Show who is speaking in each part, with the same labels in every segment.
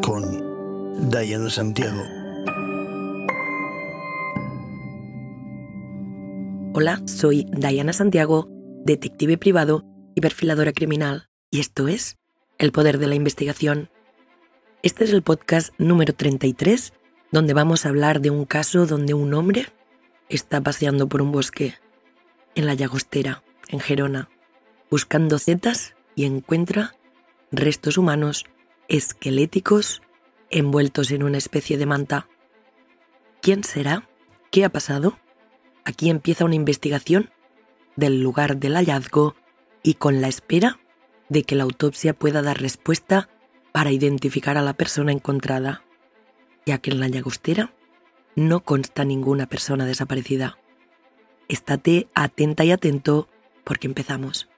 Speaker 1: Con Diana Santiago.
Speaker 2: Hola, soy Diana Santiago, detective privado y perfiladora criminal, y esto es El Poder de la Investigación. Este es el podcast número 33, donde vamos a hablar de un caso donde un hombre está paseando por un bosque en la Llagostera, en Gerona, buscando setas y encuentra restos humanos esqueléticos envueltos en una especie de manta. ¿Quién será? ¿Qué ha pasado? Aquí empieza una investigación del lugar del hallazgo y con la espera de que la autopsia pueda dar respuesta para identificar a la persona encontrada, ya que en la llagostera no consta ninguna persona desaparecida. Estate atenta y atento porque empezamos.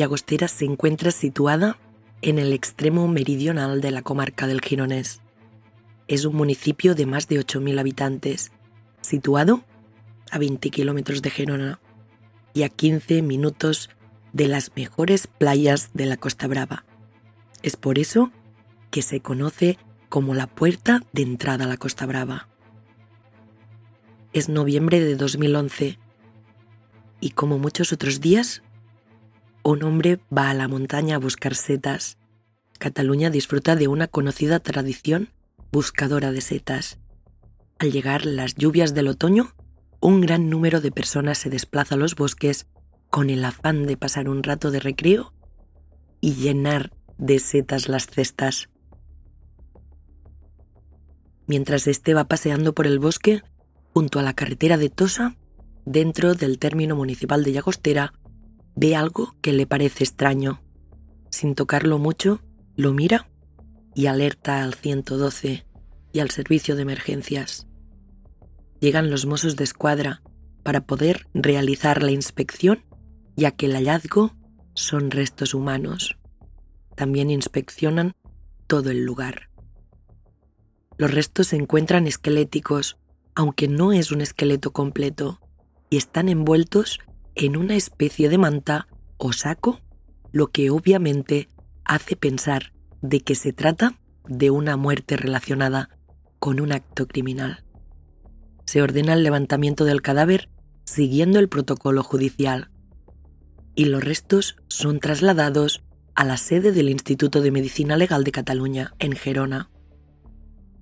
Speaker 2: Llagostera se encuentra situada en el extremo meridional de la comarca del Gironés. Es un municipio de más de 8.000 habitantes, situado a 20 kilómetros de Gerona y a 15 minutos de las mejores playas de la Costa Brava. Es por eso que se conoce como la puerta de entrada a la Costa Brava. Es noviembre de 2011 y como muchos otros días, un hombre va a la montaña a buscar setas. Cataluña disfruta de una conocida tradición buscadora de setas. Al llegar las lluvias del otoño, un gran número de personas se desplaza a los bosques con el afán de pasar un rato de recreo y llenar de setas las cestas. Mientras este va paseando por el bosque, junto a la carretera de Tosa, dentro del término municipal de Llagostera, ve algo que le parece extraño. Sin tocarlo mucho, lo mira y alerta al 112 y al servicio de emergencias llegan los mozos de escuadra para poder realizar la inspección, ya que el hallazgo son restos humanos. También inspeccionan todo el lugar. Los restos se encuentran esqueléticos, aunque no es un esqueleto completo, y están envueltos en una especie de manta o saco, lo que obviamente hace pensar de que se trata de una muerte relacionada con un acto criminal. Se ordena el levantamiento del cadáver siguiendo el protocolo judicial y los restos son trasladados a la sede del Instituto de Medicina Legal de Cataluña, en Gerona,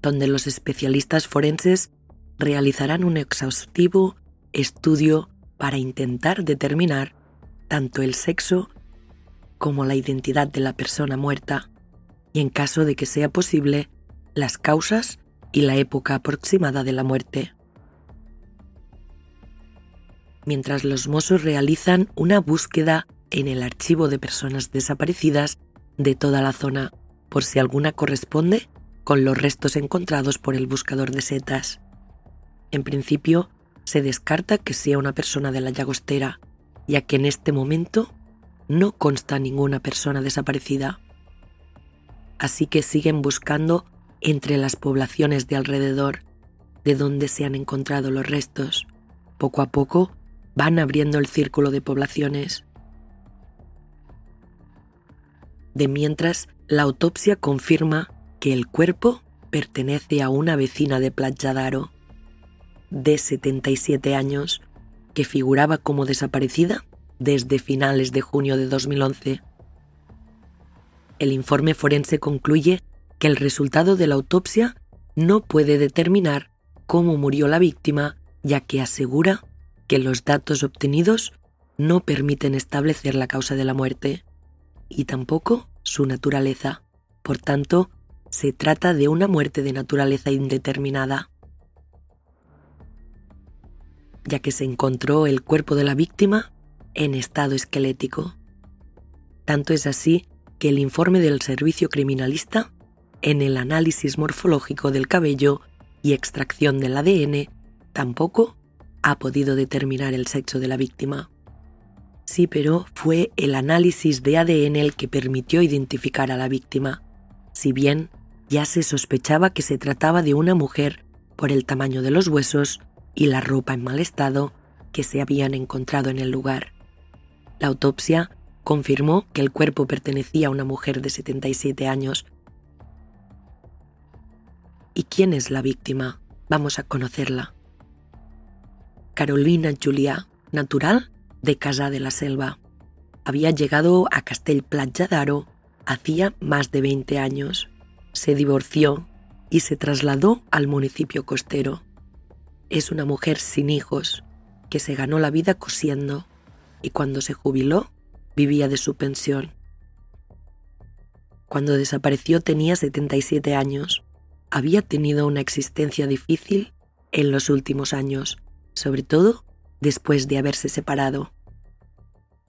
Speaker 2: donde los especialistas forenses realizarán un exhaustivo estudio para intentar determinar tanto el sexo como la identidad de la persona muerta y, en caso de que sea posible, las causas y la época aproximada de la muerte mientras los mozos realizan una búsqueda en el archivo de personas desaparecidas de toda la zona, por si alguna corresponde con los restos encontrados por el buscador de setas. En principio, se descarta que sea una persona de la llagostera, ya que en este momento no consta ninguna persona desaparecida. Así que siguen buscando entre las poblaciones de alrededor, de donde se han encontrado los restos. Poco a poco van abriendo el círculo de poblaciones. De mientras, la autopsia confirma que el cuerpo pertenece a una vecina de Playa de 77 años, que figuraba como desaparecida desde finales de junio de 2011. El informe forense concluye que el resultado de la autopsia no puede determinar cómo murió la víctima, ya que asegura que los datos obtenidos no permiten establecer la causa de la muerte y tampoco su naturaleza. Por tanto, se trata de una muerte de naturaleza indeterminada, ya que se encontró el cuerpo de la víctima en estado esquelético. Tanto es así que el informe del servicio criminalista, en el análisis morfológico del cabello y extracción del ADN, tampoco ha podido determinar el sexo de la víctima. Sí, pero fue el análisis de ADN el que permitió identificar a la víctima, si bien ya se sospechaba que se trataba de una mujer por el tamaño de los huesos y la ropa en mal estado que se habían encontrado en el lugar. La autopsia confirmó que el cuerpo pertenecía a una mujer de 77 años. ¿Y quién es la víctima? Vamos a conocerla. Carolina Julià, natural de Casa de la Selva. Había llegado a Castell Platja d'Aro hacía más de 20 años. Se divorció y se trasladó al municipio costero. Es una mujer sin hijos que se ganó la vida cosiendo y cuando se jubiló vivía de su pensión. Cuando desapareció tenía 77 años. Había tenido una existencia difícil en los últimos años, sobre todo después de haberse separado.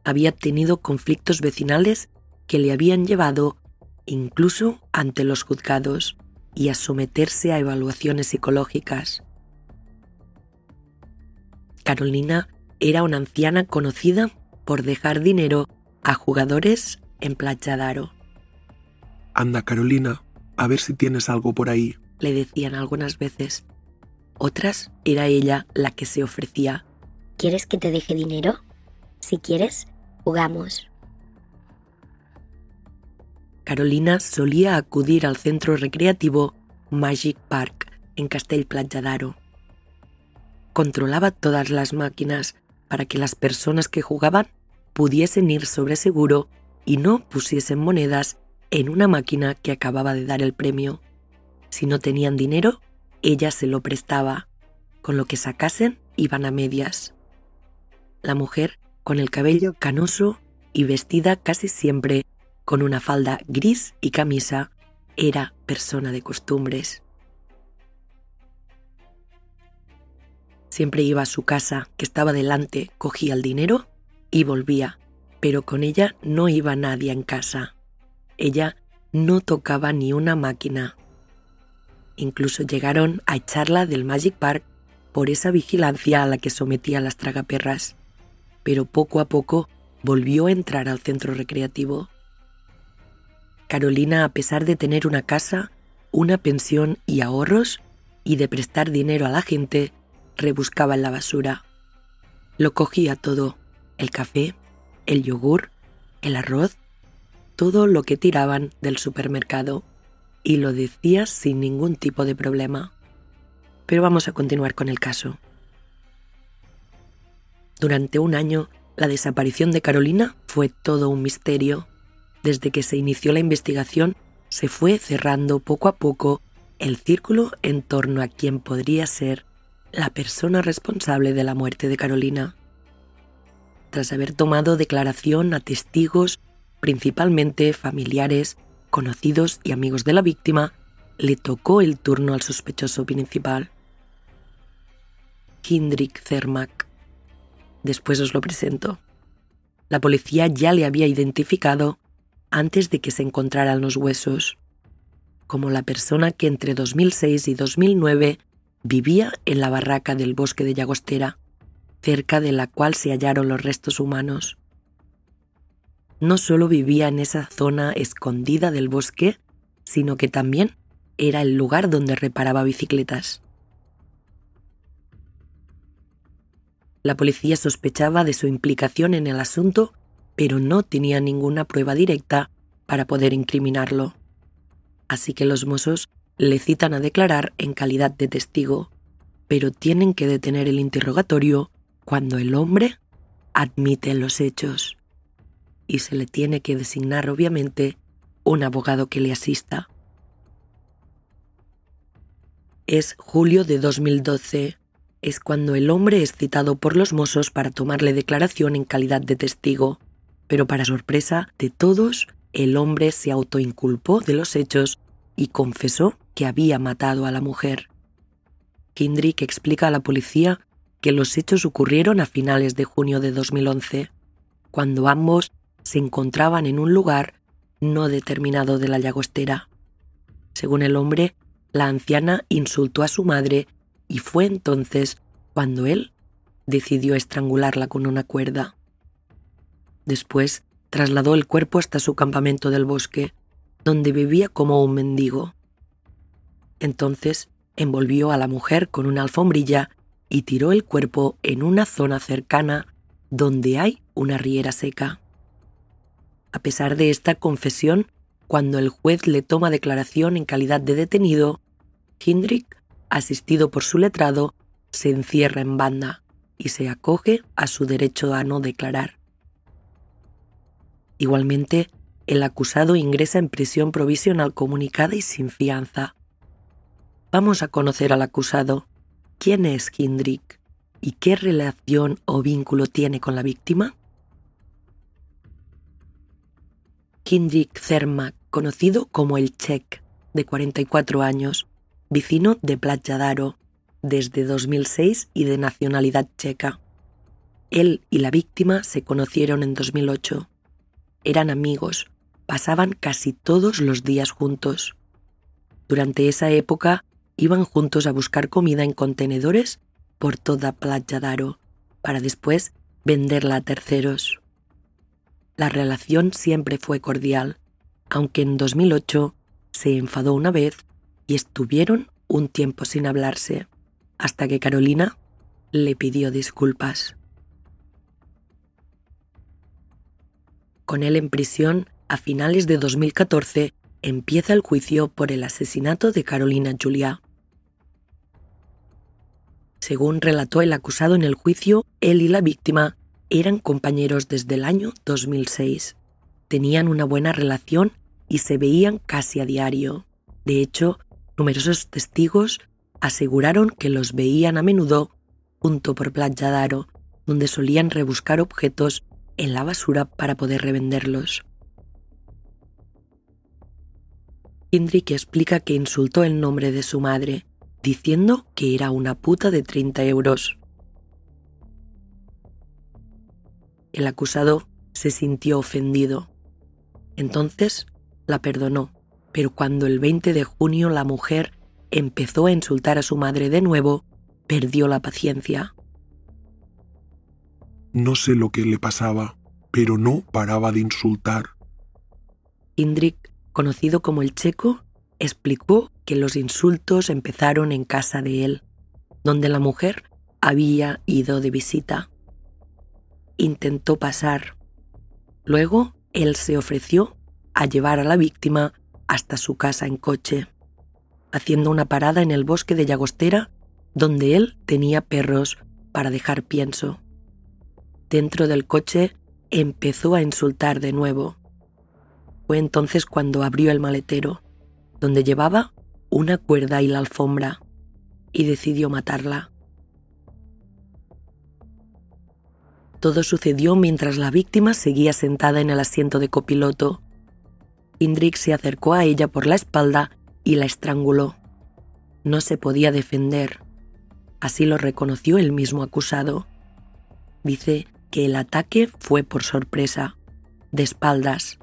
Speaker 2: Había tenido conflictos vecinales que le habían llevado incluso ante los juzgados y a someterse a evaluaciones psicológicas. Carolina era una anciana conocida por dejar dinero a jugadores en Playa Daro.
Speaker 3: Anda, Carolina, a ver si tienes algo por ahí,
Speaker 2: le decían algunas veces. Otras era ella la que se ofrecía.
Speaker 4: ¿Quieres que te deje dinero? Si quieres, jugamos.
Speaker 2: Carolina solía acudir al centro recreativo Magic Park en Castell Platja d'Aro. Controlaba todas las máquinas para que las personas que jugaban pudiesen ir sobre seguro y no pusiesen monedas en una máquina que acababa de dar el premio. Si no tenían dinero, ella se lo prestaba, con lo que sacasen iban a medias. La mujer, con el cabello canoso y vestida casi siempre con una falda gris y camisa, era persona de costumbres. Siempre iba a su casa, que estaba delante, cogía el dinero y volvía, pero con ella no iba nadie en casa. Ella no tocaba ni una máquina. Incluso llegaron a echarla del Magic Park por esa vigilancia a la que sometía a las tragaperras, pero poco a poco volvió a entrar al centro recreativo. Carolina, a pesar de tener una casa, una pensión y ahorros, y de prestar dinero a la gente, rebuscaba en la basura. Lo cogía todo, el café, el yogur, el arroz, todo lo que tiraban del supermercado, y lo decía sin ningún tipo de problema. Pero vamos a continuar con el caso. Durante un año, la desaparición de Carolina fue todo un misterio. Desde que se inició la investigación, se fue cerrando poco a poco el círculo en torno a quien podría ser la persona responsable de la muerte de Carolina. Tras haber tomado declaración a testigos, principalmente familiares, conocidos y amigos de la víctima, le tocó el turno al sospechoso principal. Kindrick Zermack. Después os lo presento. La policía ya le había identificado antes de que se encontraran los huesos, como la persona que entre 2006 y 2009 vivía en la barraca del bosque de Llagostera, cerca de la cual se hallaron los restos humanos. No solo vivía en esa zona escondida del bosque, sino que también era el lugar donde reparaba bicicletas. La policía sospechaba de su implicación en el asunto, pero no tenía ninguna prueba directa para poder incriminarlo. Así que los mozos le citan a declarar en calidad de testigo, pero tienen que detener el interrogatorio cuando el hombre admite los hechos y se le tiene que designar obviamente un abogado que le asista. Es julio de 2012. Es cuando el hombre es citado por los mozos para tomarle declaración en calidad de testigo, pero para sorpresa de todos, el hombre se autoinculpó de los hechos y confesó que había matado a la mujer. Kindrick explica a la policía que los hechos ocurrieron a finales de junio de 2011, cuando ambos se encontraban en un lugar no determinado de la llagostera. Según el hombre, la anciana insultó a su madre y fue entonces cuando él decidió estrangularla con una cuerda. Después trasladó el cuerpo hasta su campamento del bosque, donde vivía como un mendigo. Entonces envolvió a la mujer con una alfombrilla y tiró el cuerpo en una zona cercana donde hay una riera seca. A pesar de esta confesión, cuando el juez le toma declaración en calidad de detenido, Hindrick, asistido por su letrado, se encierra en banda y se acoge a su derecho a no declarar. Igualmente, el acusado ingresa en prisión provisional comunicada y sin fianza. Vamos a conocer al acusado. ¿Quién es Hindrick? ¿Y qué relación o vínculo tiene con la víctima? Hindrick Zermak, conocido como el Check, de 44 años, vecino de Playa desde 2006 y de nacionalidad checa. Él y la víctima se conocieron en 2008. Eran amigos, pasaban casi todos los días juntos. Durante esa época iban juntos a buscar comida en contenedores por toda Playa Daro, para después venderla a terceros. La relación siempre fue cordial, aunque en 2008 se enfadó una vez y estuvieron un tiempo sin hablarse, hasta que Carolina le pidió disculpas. Con él en prisión, a finales de 2014 empieza el juicio por el asesinato de Carolina Julia. Según relató el acusado en el juicio, él y la víctima eran compañeros desde el año 2006. Tenían una buena relación y se veían casi a diario. De hecho, numerosos testigos aseguraron que los veían a menudo junto por Playa Daro, donde solían rebuscar objetos en la basura para poder revenderlos. Indrik explica que insultó el nombre de su madre, diciendo que era una puta de 30 euros. El acusado se sintió ofendido. Entonces la perdonó, pero cuando el 20 de junio la mujer empezó a insultar a su madre de nuevo, perdió la paciencia.
Speaker 3: No sé lo que le pasaba, pero no paraba de insultar.
Speaker 2: Indrik, conocido como el checo, explicó que los insultos empezaron en casa de él, donde la mujer había ido de visita. Intentó pasar. Luego él se ofreció a llevar a la víctima hasta su casa en coche, haciendo una parada en el bosque de Llagostera, donde él tenía perros para dejar pienso. Dentro del coche empezó a insultar de nuevo. Fue entonces cuando abrió el maletero, donde llevaba una cuerda y la alfombra, y decidió matarla. Todo sucedió mientras la víctima seguía sentada en el asiento de copiloto. Indrik se acercó a ella por la espalda y la estranguló. No se podía defender. Así lo reconoció el mismo acusado. Dice que el ataque fue por sorpresa, de espaldas.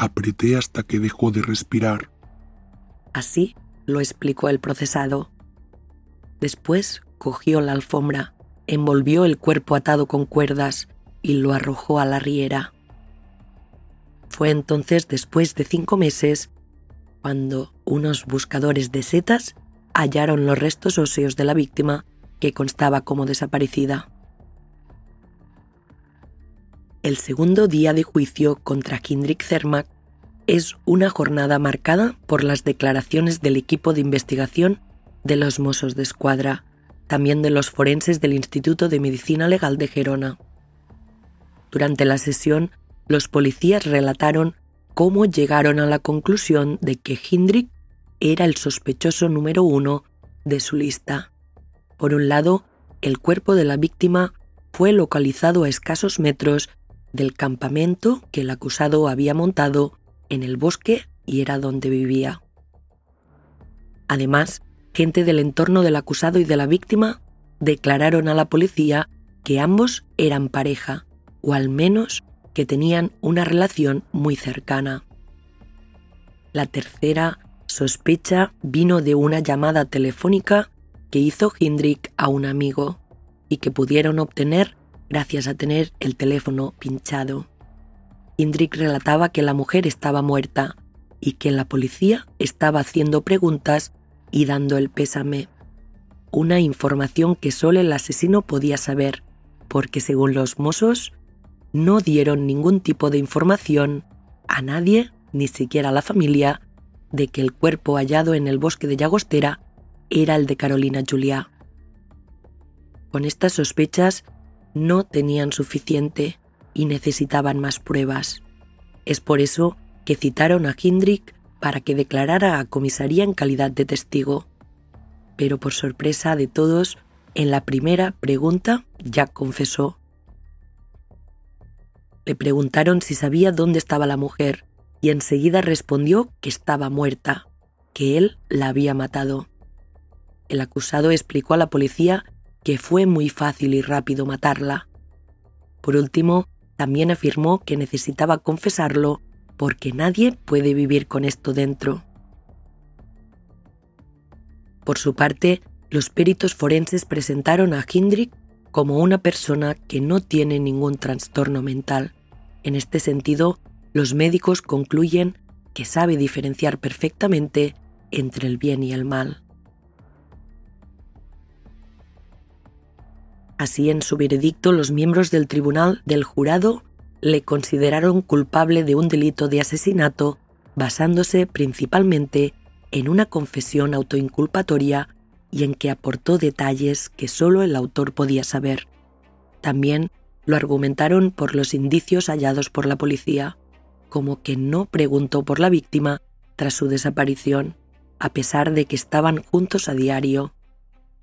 Speaker 3: Apreté hasta que dejó de respirar.
Speaker 2: Así lo explicó el procesado. Después cogió la alfombra, envolvió el cuerpo atado con cuerdas y lo arrojó a la riera. Fue entonces, después de cinco meses, cuando unos buscadores de setas hallaron los restos óseos de la víctima que constaba como desaparecida. El segundo día de juicio contra Kindrick Zermatt es una jornada marcada por las declaraciones del equipo de investigación de los Mossos de Escuadra, también de los forenses del Instituto de Medicina Legal de Gerona. Durante la sesión, los policías relataron cómo llegaron a la conclusión de que Hindrick era el sospechoso número uno de su lista. Por un lado, el cuerpo de la víctima fue localizado a escasos metros del campamento que el acusado había montado en el bosque y era donde vivía. Además, gente del entorno del acusado y de la víctima declararon a la policía que ambos eran pareja, o al menos que tenían una relación muy cercana. La tercera sospecha vino de una llamada telefónica que hizo Hindrick a un amigo y que pudieron obtener gracias a tener el teléfono pinchado. Hindrick relataba que la mujer estaba muerta y que la policía estaba haciendo preguntas y dando el pésame. Una información que solo el asesino podía saber, porque según los mozos, no dieron ningún tipo de información a nadie, ni siquiera a la familia, de que el cuerpo hallado en el bosque de Llagostera era el de Carolina Julia. Con estas sospechas no tenían suficiente y necesitaban más pruebas. Es por eso que citaron a Hindrick para que declarara a comisaría en calidad de testigo. Pero por sorpresa de todos, en la primera pregunta ya confesó. Le preguntaron si sabía dónde estaba la mujer y enseguida respondió que estaba muerta, que él la había matado. El acusado explicó a la policía que fue muy fácil y rápido matarla. Por último, también afirmó que necesitaba confesarlo porque nadie puede vivir con esto dentro. Por su parte, los peritos forenses presentaron a Hindrick como una persona que no tiene ningún trastorno mental. En este sentido, los médicos concluyen que sabe diferenciar perfectamente entre el bien y el mal. Así, en su veredicto, los miembros del tribunal del jurado le consideraron culpable de un delito de asesinato basándose principalmente en una confesión autoinculpatoria y en que aportó detalles que solo el autor podía saber. También lo argumentaron por los indicios hallados por la policía, como que no preguntó por la víctima tras su desaparición, a pesar de que estaban juntos a diario.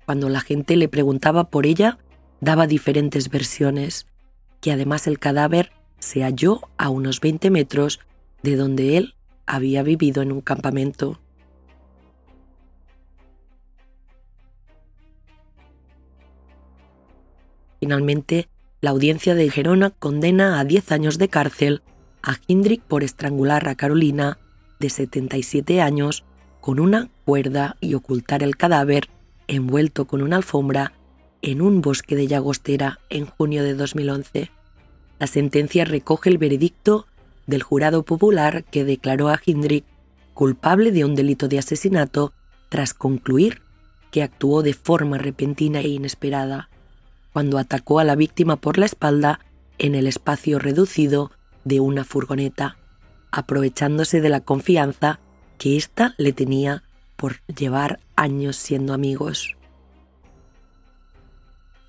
Speaker 2: Cuando la gente le preguntaba por ella, daba diferentes versiones, que además el cadáver se halló a unos 20 metros de donde él había vivido en un campamento. Finalmente, la audiencia de Gerona condena a 10 años de cárcel a Hindrick por estrangular a Carolina, de 77 años, con una cuerda y ocultar el cadáver envuelto con una alfombra en un bosque de Llagostera en junio de 2011. La sentencia recoge el veredicto del jurado popular que declaró a Hindrick culpable de un delito de asesinato tras concluir que actuó de forma repentina e inesperada, cuando atacó a la víctima por la espalda en el espacio reducido de una furgoneta, aprovechándose de la confianza que ésta le tenía por llevar años siendo amigos.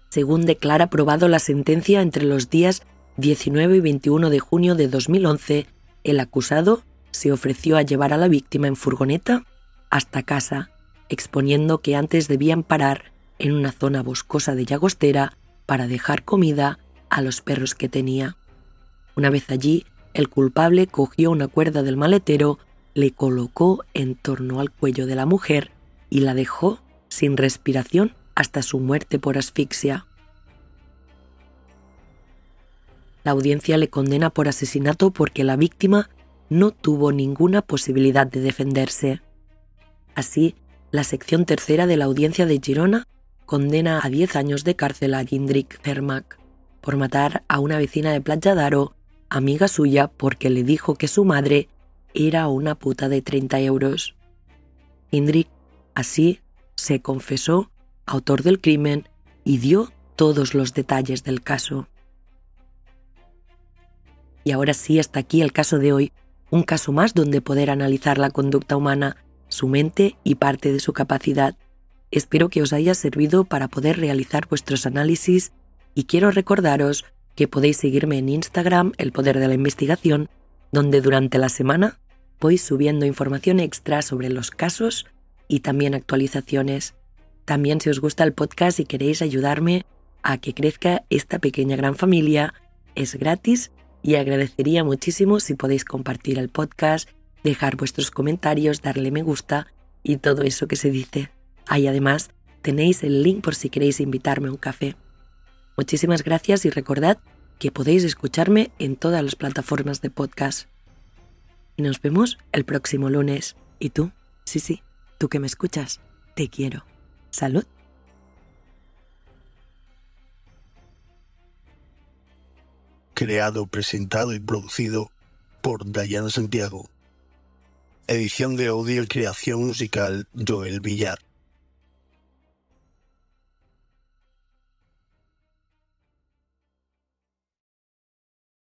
Speaker 2: Según declara probado la sentencia entre los días 19 y 21 de junio de 2011, el acusado se ofreció a llevar a la víctima en furgoneta hasta casa, exponiendo que antes debían parar en una zona boscosa de Llagostera para dejar comida a los perros que tenía. Una vez allí, el culpable cogió una cuerda del maletero, le colocó en torno al cuello de la mujer y la dejó sin respiración hasta su muerte por asfixia. La audiencia le condena por asesinato porque la víctima no tuvo ninguna posibilidad de defenderse. Así, la sección tercera de la audiencia de Girona condena a 10 años de cárcel a Gindrick Cermac por matar a una vecina de Playa Daro, amiga suya, porque le dijo que su madre era una puta de 30 euros. Gindrick, así, se confesó autor del crimen y dio todos los detalles del caso. Y ahora sí, hasta aquí el caso de hoy, un caso más donde poder analizar la conducta humana, su mente y parte de su capacidad. Espero que os haya servido para poder realizar vuestros análisis y quiero recordaros que podéis seguirme en Instagram, El Poder de la Investigación, donde durante la semana voy subiendo información extra sobre los casos y también actualizaciones. También si os gusta el podcast y queréis ayudarme a que crezca esta pequeña gran familia, es gratis y agradecería muchísimo si podéis compartir el podcast, dejar vuestros comentarios, darle me gusta y todo eso que se dice. Ahí además tenéis el link por si queréis invitarme a un café. Muchísimas gracias y recordad que podéis escucharme en todas las plataformas de podcast. Nos vemos el próximo lunes. ¿Y tú? Sí, sí, tú que me escuchas, te quiero. Salud.
Speaker 1: creado, presentado y producido por Dayana Santiago. Edición de audio y creación musical Joel Villar.